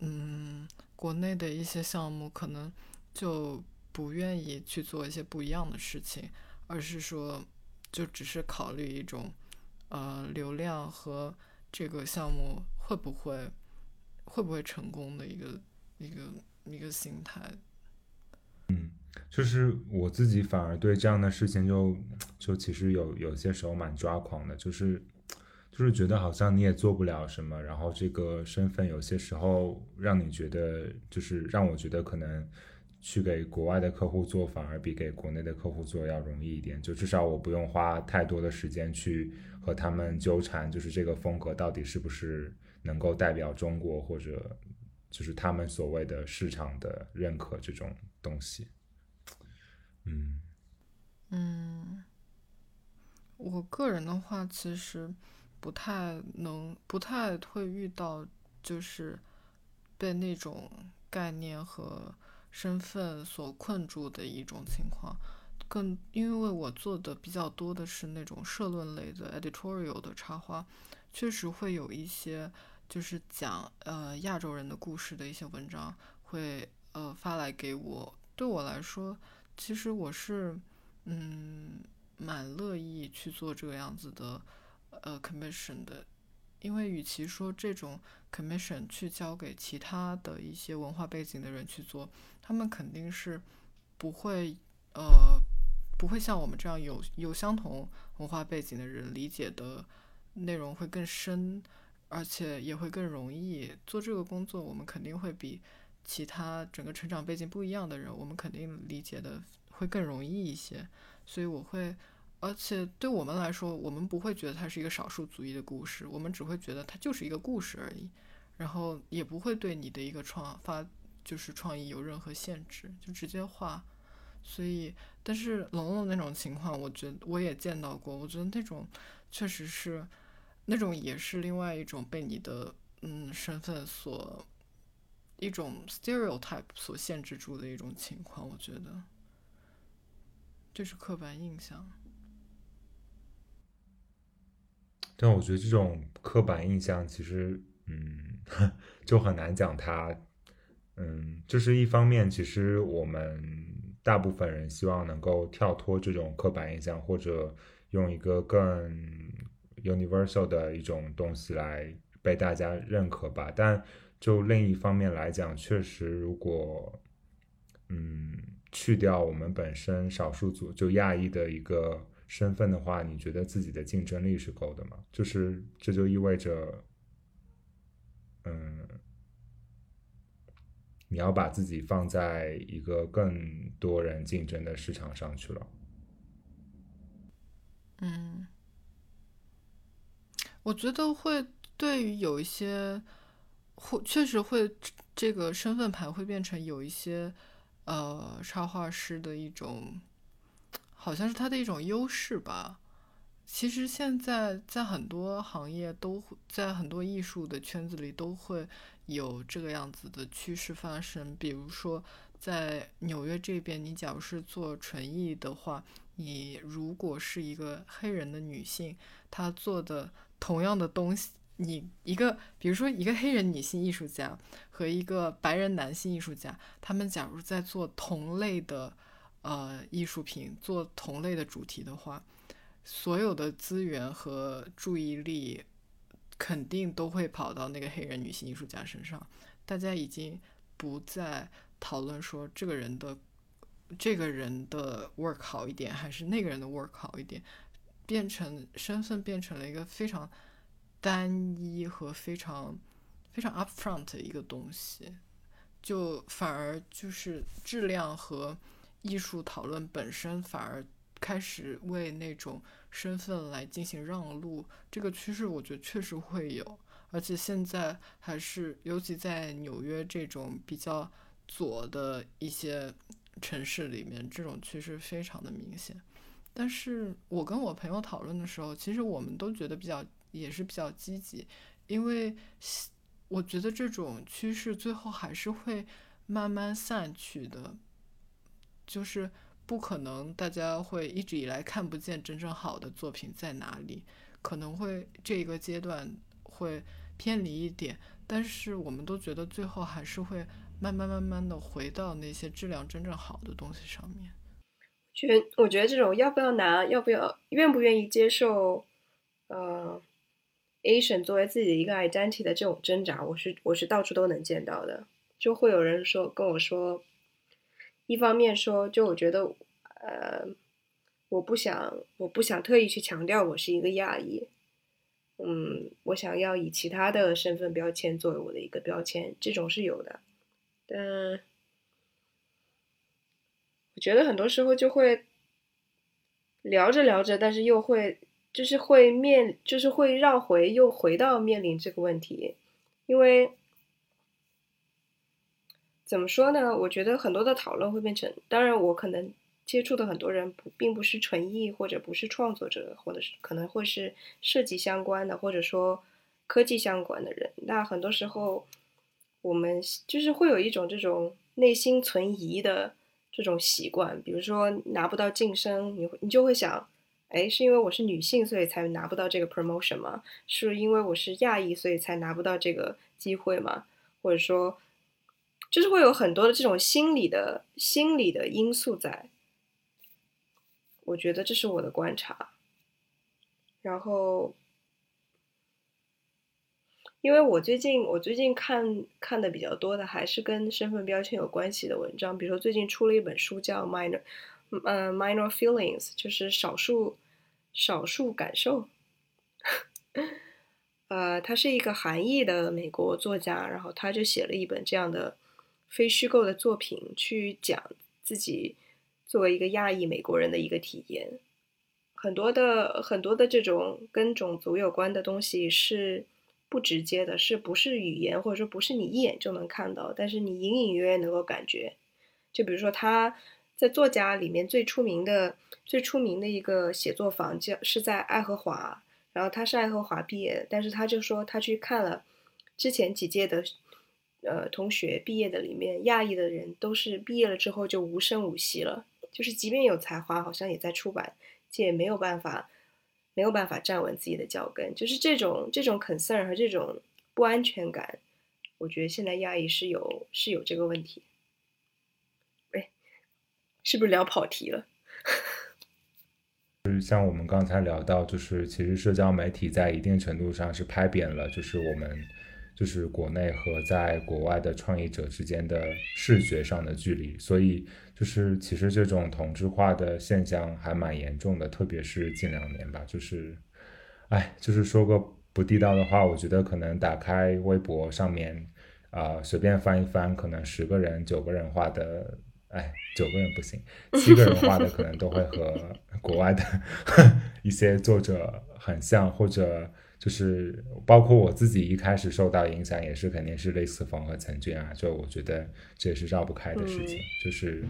嗯，国内的一些项目可能就不愿意去做一些不一样的事情，而是说就只是考虑一种呃流量和这个项目会不会会不会成功的一个一个一个心态。嗯，就是我自己反而对这样的事情就就其实有有些时候蛮抓狂的，就是。就是觉得好像你也做不了什么，然后这个身份有些时候让你觉得，就是让我觉得可能去给国外的客户做，反而比给国内的客户做要容易一点。就至少我不用花太多的时间去和他们纠缠，就是这个风格到底是不是能够代表中国，或者就是他们所谓的市场的认可这种东西。嗯嗯，我个人的话，其实不太能，不太会遇到，就是被那种概念和身份所困住的一种情况。更因为我做的比较多的是那种社论类的 editorial 的插画，确实会有一些就是讲呃亚洲人的故事的一些文章会呃发来给我。对我来说，其实我是嗯蛮乐意去做这个样子的呃 commission 的，因为与其说这种 commission 去交给其他的一些文化背景的人去做，他们肯定是不会呃。不会像我们这样有有相同文化背景的人理解的内容会更深，而且也会更容易做这个工作。我们肯定会比其他整个成长背景不一样的人，我们肯定理解的会更容易一些。所以我会，而且对我们来说，我们不会觉得它是一个少数族裔的故事，我们只会觉得它就是一个故事而已。然后也不会对你的一个创发就是创意有任何限制，就直接画。所以，但是龙龙那种情况，我觉得我也见到过。我觉得那种确实是，那种也是另外一种被你的嗯身份所一种 stereotype 所限制住的一种情况。我觉得这是刻板印象。但我觉得这种刻板印象其实，嗯，就很难讲它。嗯，就是一方面，其实我们。大部分人希望能够跳脱这种刻板印象，或者用一个更 universal 的一种东西来被大家认可吧。但就另一方面来讲，确实，如果嗯去掉我们本身少数族就亚裔的一个身份的话，你觉得自己的竞争力是够的吗？就是这就意味着，嗯。你要把自己放在一个更多人竞争的市场上去了。嗯，我觉得会对于有一些，会确实会这个身份牌会变成有一些呃插画师的一种，好像是他的一种优势吧。其实现在在很多行业都会在很多艺术的圈子里都会。有这个样子的趋势发生，比如说在纽约这边，你假如是做纯艺的话，你如果是一个黑人的女性，她做的同样的东西，你一个比如说一个黑人女性艺术家和一个白人男性艺术家，他们假如在做同类的呃艺术品，做同类的主题的话，所有的资源和注意力。肯定都会跑到那个黑人女性艺术家身上。大家已经不再讨论说这个人的这个人的 work 好一点，还是那个人的 work 好一点，变成身份变成了一个非常单一和非常非常 upfront 的一个东西，就反而就是质量和艺术讨论本身反而开始为那种。身份来进行让路，这个趋势我觉得确实会有，而且现在还是尤其在纽约这种比较左的一些城市里面，这种趋势非常的明显。但是我跟我朋友讨论的时候，其实我们都觉得比较也是比较积极，因为我觉得这种趋势最后还是会慢慢散去的，就是。不可能，大家会一直以来看不见真正好的作品在哪里，可能会这个阶段会偏离一点，但是我们都觉得最后还是会慢慢慢慢的回到那些质量真正好的东西上面。觉，我觉得这种要不要拿，要不要，愿不愿意接受，呃，Asian 作为自己的一个 identity 的这种挣扎，我是我是到处都能见到的，就会有人说跟我说。一方面说，就我觉得，呃，我不想，我不想特意去强调我是一个亚裔，嗯，我想要以其他的身份标签作为我的一个标签，这种是有的，但，我觉得很多时候就会聊着聊着，但是又会就是会面，就是会绕回又回到面临这个问题，因为怎么说呢？我觉得很多的讨论会变成，当然我可能接触的很多人不并不是纯艺或者不是创作者，或者是可能会是设计相关的，或者说科技相关的人。那很多时候我们就是会有一种这种内心存疑的。这种习惯，比如说拿不到晋升，你会你就会想，哎，是因为我是女性，所以才拿不到这个 promotion 吗？是因为我是亚裔，所以才拿不到这个机会吗？或者说，就是会有很多的这种心理的心理的因素在。我觉得这是我的观察，然后。因为我最近我最近看看的比较多的还是跟身份标签有关系的文章，比如说最近出了一本书叫 Minor，呃 Minor Feelings，就是少数少数感受。呃，他是一个韩裔的美国作家，然后他就写了一本这样的非虚构的作品，去讲自己作为一个亚裔美国人的一个体验。很多的很多的这种跟种族有关的东西是。不直接的，是不是语言，或者说不是你一眼就能看到，但是你隐隐约约能够感觉。就比如说他在作家里面最出名的、最出名的一个写作坊，叫是在爱荷华，然后他是爱荷华毕业的，但是他就说他去看了之前几届的呃同学毕业的里面，亚裔的人都是毕业了之后就无声无息了，就是即便有才华，好像也在出版界没有办法。没有办法站稳自己的脚跟，就是这种这种 concern 和这种不安全感，我觉得现在亚裔是有是有这个问题。哎，是不是聊跑题了？就 是像我们刚才聊到，就是其实社交媒体在一定程度上是拍扁了，就是我们。就是国内和在国外的创业者之间的视觉上的距离，所以就是其实这种同质化的现象还蛮严重的，特别是近两年吧。就是，哎，就是说个不地道的话，我觉得可能打开微博上面，啊，随便翻一翻，可能十个人九个人画的，哎，九个人不行，七个人画的可能都会和国外的 一些作者很像，或者。就是包括我自己一开始受到影响，也是肯定是类似冯和陈俊啊，就我觉得这也是绕不开的事情。就是，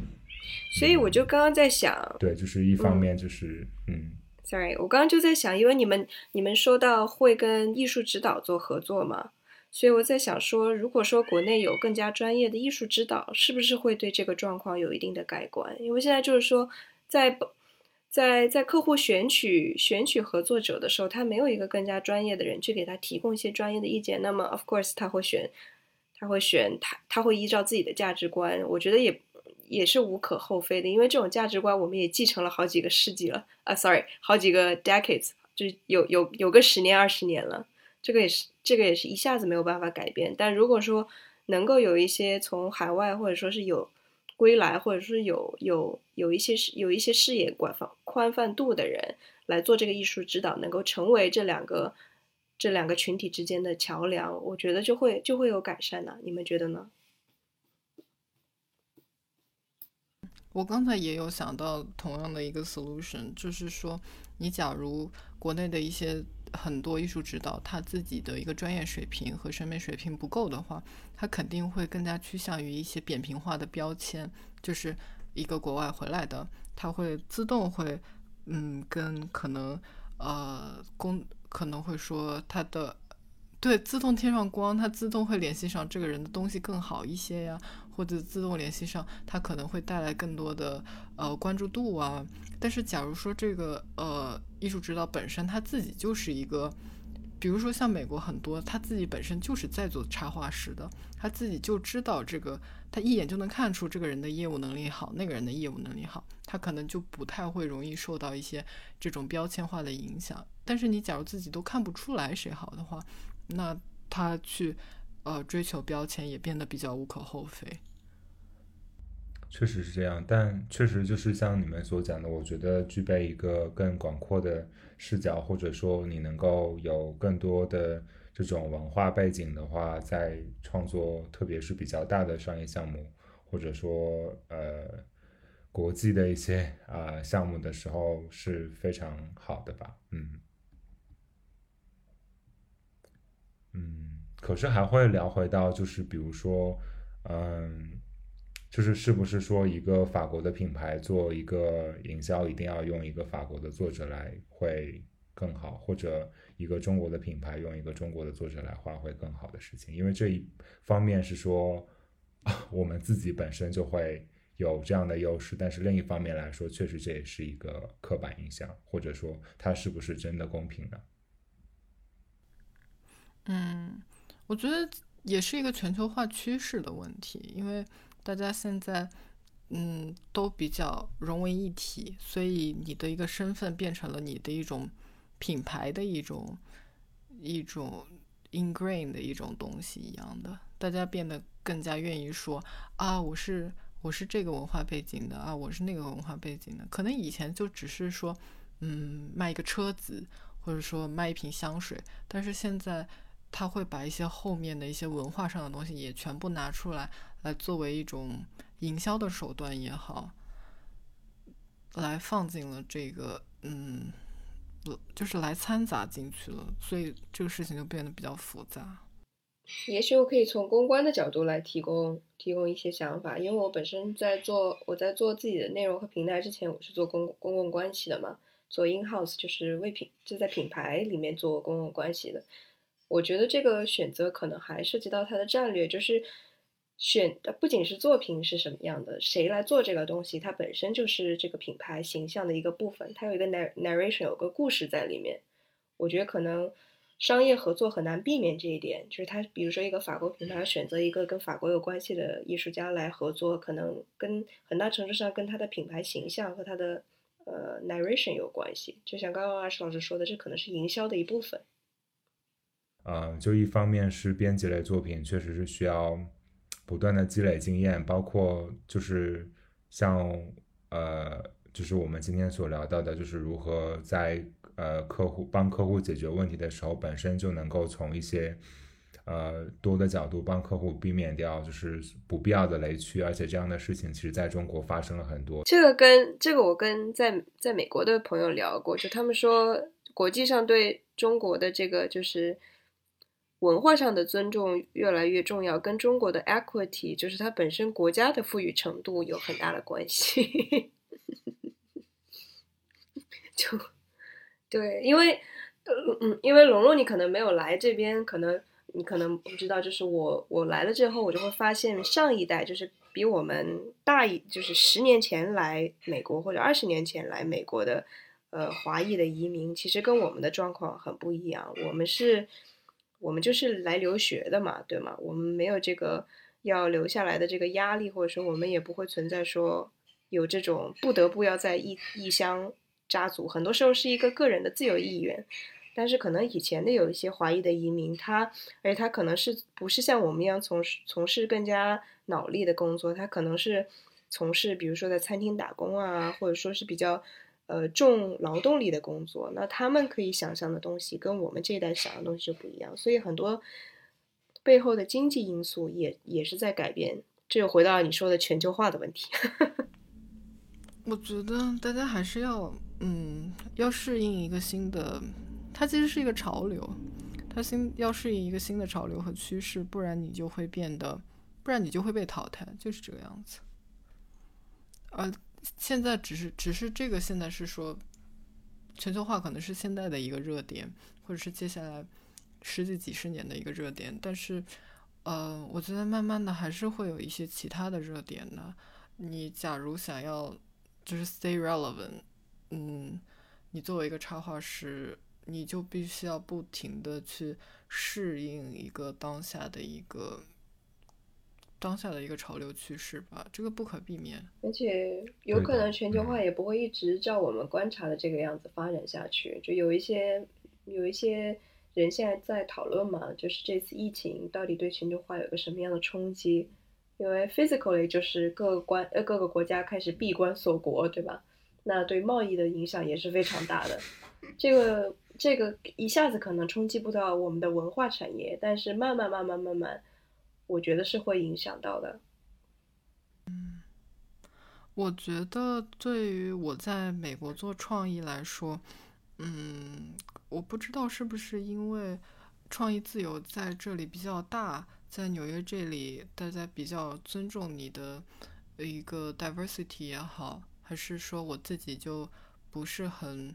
所以我就刚刚在想，对，就是一方面就是嗯，sorry，我刚刚就在想，因为你们你们说到会跟艺术指导做合作嘛，所以我在想说，如果说国内有更加专业的艺术指导，是不是会对这个状况有一定的改观？因为现在就是说在。在在客户选取选取合作者的时候，他没有一个更加专业的人去给他提供一些专业的意见，那么 of course 他会选，他会选他他会依照自己的价值观，我觉得也也是无可厚非的，因为这种价值观我们也继承了好几个世纪了啊，sorry 好几个 decades，就是有有有个十年二十年了，这个也是这个也是一下子没有办法改变，但如果说能够有一些从海外或者说是有。归来，或者是有有有一些视有一些视野广泛宽泛度的人来做这个艺术指导，能够成为这两个这两个群体之间的桥梁，我觉得就会就会有改善的。你们觉得呢？我刚才也有想到同样的一个 solution，就是说，你假如国内的一些。很多艺术指导他自己的一个专业水平和审美水平不够的话，他肯定会更加趋向于一些扁平化的标签。就是一个国外回来的，他会自动会，嗯，跟可能呃公可能会说他的对自动贴上光，他自动会联系上这个人的东西更好一些呀。或者自动联系上，它可能会带来更多的呃关注度啊。但是，假如说这个呃艺术指导本身他自己就是一个，比如说像美国很多，他自己本身就是在做插画师的，他自己就知道这个，他一眼就能看出这个人的业务能力好，那个人的业务能力好，他可能就不太会容易受到一些这种标签化的影响。但是你假如自己都看不出来谁好的话，那他去呃追求标签也变得比较无可厚非。确实是这样，但确实就是像你们所讲的，我觉得具备一个更广阔的视角，或者说你能够有更多的这种文化背景的话，在创作，特别是比较大的商业项目，或者说呃国际的一些呃项目的时候是非常好的吧，嗯可是还会聊回到就是比如说，嗯，就是是不是说一个法国的品牌做一个营销一定要用一个法国的作者来会更好，或者一个中国的品牌用一个中国的作者来画会更好的事情，因为这一方面是说我们自己本身就会。有这样的优势，但是另一方面来说，确实这也是一个刻板印象，或者说它是不是真的公平呢？嗯，我觉得也是一个全球化趋势的问题，因为大家现在嗯都比较融为一体，所以你的一个身份变成了你的一种品牌的一种一种 ingrain 的一种东西一样的，大家变得更加愿意说啊，我是。我是这个文化背景的啊，我是那个文化背景的。可能以前就只是说，嗯，卖一个车子，或者说卖一瓶香水。但是现在，他会把一些后面的一些文化上的东西也全部拿出来，来作为一种营销的手段也好，来放进了这个，嗯，就是来掺杂进去了。所以这个事情就变得比较复杂。也许我可以从公关的角度来提供提供一些想法，因为我本身在做我在做自己的内容和平台之前，我是做公公共关系的嘛，做 in house 就是为品就在品牌里面做公共关系的。我觉得这个选择可能还涉及到它的战略，就是选不仅是作品是什么样的，谁来做这个东西，它本身就是这个品牌形象的一个部分，它有一个 narration 有个故事在里面。我觉得可能。商业合作很难避免这一点，就是他，比如说一个法国品牌选择一个跟法国有关系的艺术家来合作，可能跟很大程度上跟他的品牌形象和他的呃 narration 有关系。就像刚刚阿石老师说的，这可能是营销的一部分。呃，就一方面是编辑类作品，确实是需要不断的积累经验，包括就是像呃，就是我们今天所聊到的，就是如何在。呃，客户帮客户解决问题的时候，本身就能够从一些呃多的角度帮客户避免掉就是不必要的雷区，而且这样的事情其实在中国发生了很多。这个跟这个我跟在在美国的朋友聊过，就他们说国际上对中国的这个就是文化上的尊重越来越重要，跟中国的 equity 就是它本身国家的富裕程度有很大的关系。就。对，因为，嗯，因为龙龙你可能没有来这边，可能你可能不知道，就是我我来了之后，我就会发现上一代就是比我们大一，就是十年前来美国或者二十年前来美国的，呃，华裔的移民，其实跟我们的状况很不一样。我们是，我们就是来留学的嘛，对吗？我们没有这个要留下来的这个压力，或者说我们也不会存在说有这种不得不要在异异乡。扎足很多时候是一个个人的自由意愿，但是可能以前的有一些华裔的移民，他而他可能是不是像我们一样从事从事更加脑力的工作，他可能是从事比如说在餐厅打工啊，或者说是比较呃重劳动力的工作，那他们可以想象的东西跟我们这一代想的东西就不一样，所以很多背后的经济因素也也是在改变，这又回到你说的全球化的问题。我觉得大家还是要。嗯，要适应一个新的，它其实是一个潮流，它新要适应一个新的潮流和趋势，不然你就会变得，不然你就会被淘汰，就是这个样子。呃，现在只是只是这个现在是说，全球化可能是现在的一个热点，或者是接下来十几几十年的一个热点，但是，呃，我觉得慢慢的还是会有一些其他的热点的。你假如想要就是 stay relevant。嗯，你作为一个插画师，你就必须要不停的去适应一个当下的一个当下的一个潮流趋势吧，这个不可避免。而且有可能全球化也不会一直照我们观察的这个样子发展下去。就有一些有一些人现在在讨论嘛，就是这次疫情到底对全球化有个什么样的冲击？因为 physically 就是各个关呃各个国家开始闭关锁国，对吧？那对贸易的影响也是非常大的，这个这个一下子可能冲击不到我们的文化产业，但是慢慢慢慢慢慢，我觉得是会影响到的。嗯，我觉得对于我在美国做创意来说，嗯，我不知道是不是因为创意自由在这里比较大，在纽约这里大家比较尊重你的一个 diversity 也好，还是说我自己就不是很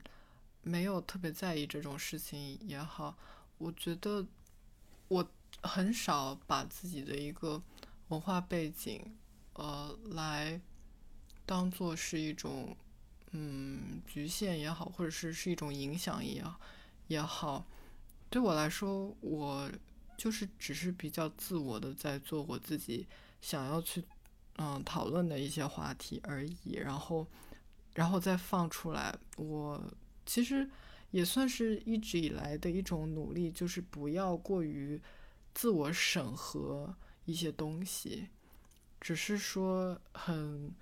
没有特别在意这种事情也好，我觉得我很少把自己的一个文化背景，呃，来。当做是一种，嗯，局限也好，或者是是一种影响也也好，对我来说，我就是只是比较自我的在做我自己想要去，嗯，讨论的一些话题而已，然后，然后再放出来。我其实也算是一直以来的一种努力，就是不要过于自我审核一些东西，只是说很。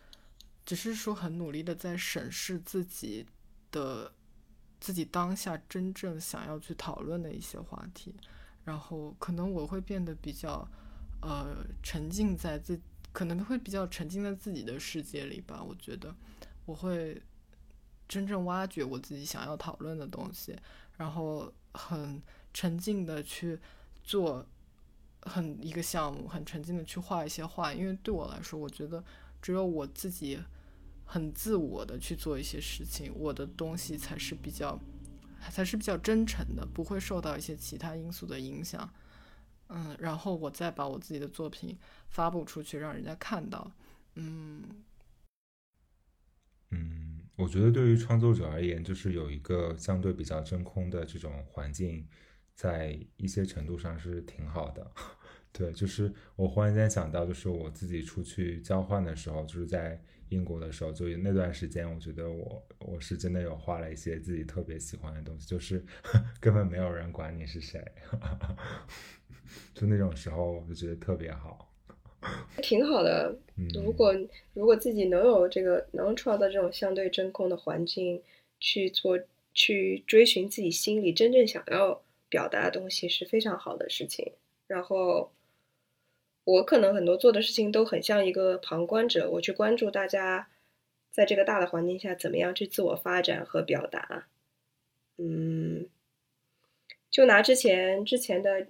只是说很努力的在审视自己的自己当下真正想要去讨论的一些话题，然后可能我会变得比较呃沉浸在自可能会比较沉浸在自己的世界里吧。我觉得我会真正挖掘我自己想要讨论的东西，然后很沉浸的去做很一个项目，很沉浸的去画一些画，因为对我来说，我觉得。只有我自己很自我的去做一些事情，我的东西才是比较，才是比较真诚的，不会受到一些其他因素的影响。嗯，然后我再把我自己的作品发布出去，让人家看到。嗯，嗯，我觉得对于创作者而言，就是有一个相对比较真空的这种环境，在一些程度上是挺好的。对，就是我忽然间想到，就是我自己出去交换的时候，就是在英国的时候，就那段时间，我觉得我我是真的有画了一些自己特别喜欢的东西，就是 根本没有人管你是谁，就那种时候，我就觉得特别好，挺好的。如果如果自己能有这个，能创造这种相对真空的环境，去做去追寻自己心里真正想要表达的东西，是非常好的事情。然后。我可能很多做的事情都很像一个旁观者，我去关注大家在这个大的环境下怎么样去自我发展和表达。嗯，就拿之前之前的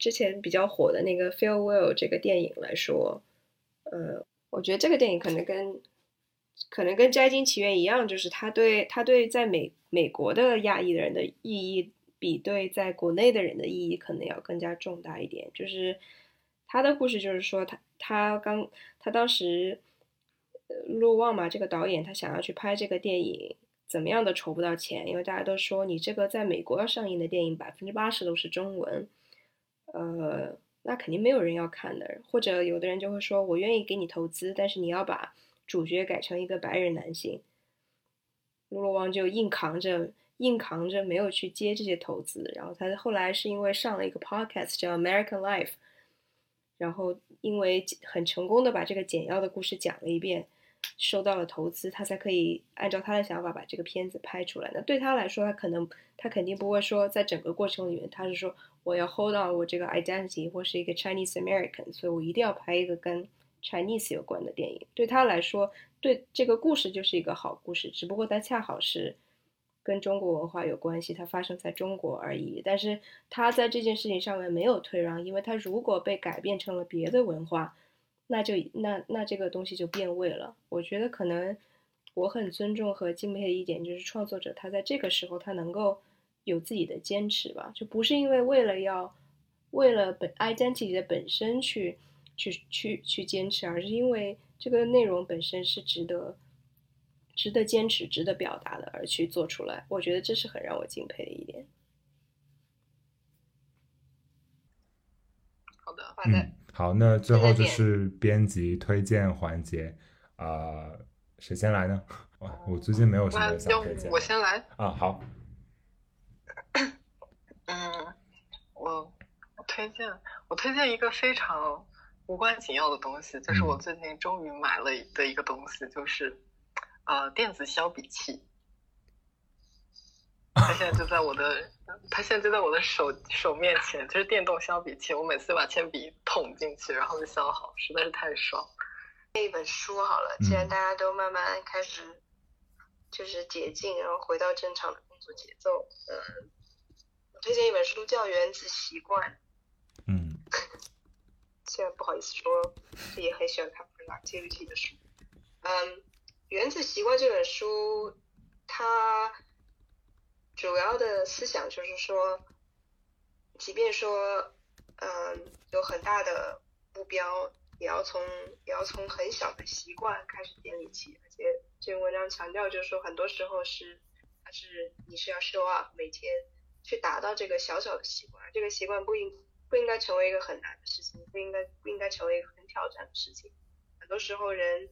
之前比较火的那个《Farewell》这个电影来说，呃，我觉得这个电影可能跟可能跟《摘金奇缘》一样，就是他对他对在美美国的亚裔的人的意义，比对在国内的人的意义可能要更加重大一点，就是。他的故事就是说，他他刚他当时，陆旺嘛，这个导演他想要去拍这个电影，怎么样都筹不到钱，因为大家都说你这个在美国要上映的电影百分之八十都是中文，呃，那肯定没有人要看的。或者有的人就会说，我愿意给你投资，但是你要把主角改成一个白人男性。陆洛旺就硬扛着，硬扛着没有去接这些投资。然后他后来是因为上了一个 podcast 叫 American Life。然后，因为很成功的把这个简要的故事讲了一遍，收到了投资，他才可以按照他的想法把这个片子拍出来。那对他来说，他可能他肯定不会说，在整个过程里面，他是说我要 hold on 我这个 identity 或是一个 Chinese American，所以我一定要拍一个跟 Chinese 有关的电影。对他来说，对这个故事就是一个好故事，只不过他恰好是。跟中国文化有关系，它发生在中国而已。但是他在这件事情上面没有退让，因为他如果被改变成了别的文化，那就那那这个东西就变味了。我觉得可能我很尊重和敬佩的一点就是创作者他在这个时候他能够有自己的坚持吧，就不是因为为了要为了本 identity 的本身去去去去坚持，而是因为这个内容本身是值得。值得坚持、值得表达的，而去做出来，我觉得这是很让我敬佩的一点。好的，嗯，好，那最后就是编辑推荐环节，啊，谁先来呢？我最近没有什么想推荐，我先来啊，好。嗯，我我推荐我推荐一个非常无关紧要的东西，就是我最近终于买了的一个东西，就是。啊，电子削笔器，它现在就在我的，它现在就在我的手手面前，就是电动削笔器。我每次把铅笔捅进去，然后就削好，实在是太爽。一本书好了，既然大家都慢慢开始就是解禁，然后回到正常的工作节奏，嗯，我推荐一本书叫《原子习惯》。嗯，虽然不好意思说，也很喜欢看 productivity 的书。嗯，《原子习惯》这本书，它主要的思想就是说，即便说，嗯，有很大的目标。也要从也要从很小的习惯开始建立起，而且这篇文章强调就是说，很多时候是它是你是要 show up，每天去达到这个小小的习惯，这个习惯不应不应该成为一个很难的事情，不应该不应该成为一个很挑战的事情。很多时候人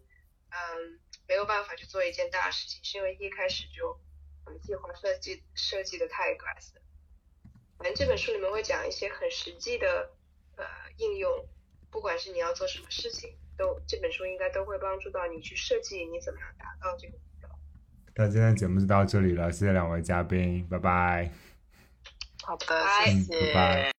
嗯没有办法去做一件大事情，是因为一开始就嗯计划设计设计的太 aggressive。反正这本书里面会讲一些很实际的呃应用。不管是你要做什么事情，都这本书应该都会帮助到你去设计你怎么样达到这个目标。那今天的节目就到这里了，谢谢两位嘉宾，拜拜。好的，谢谢，拜拜。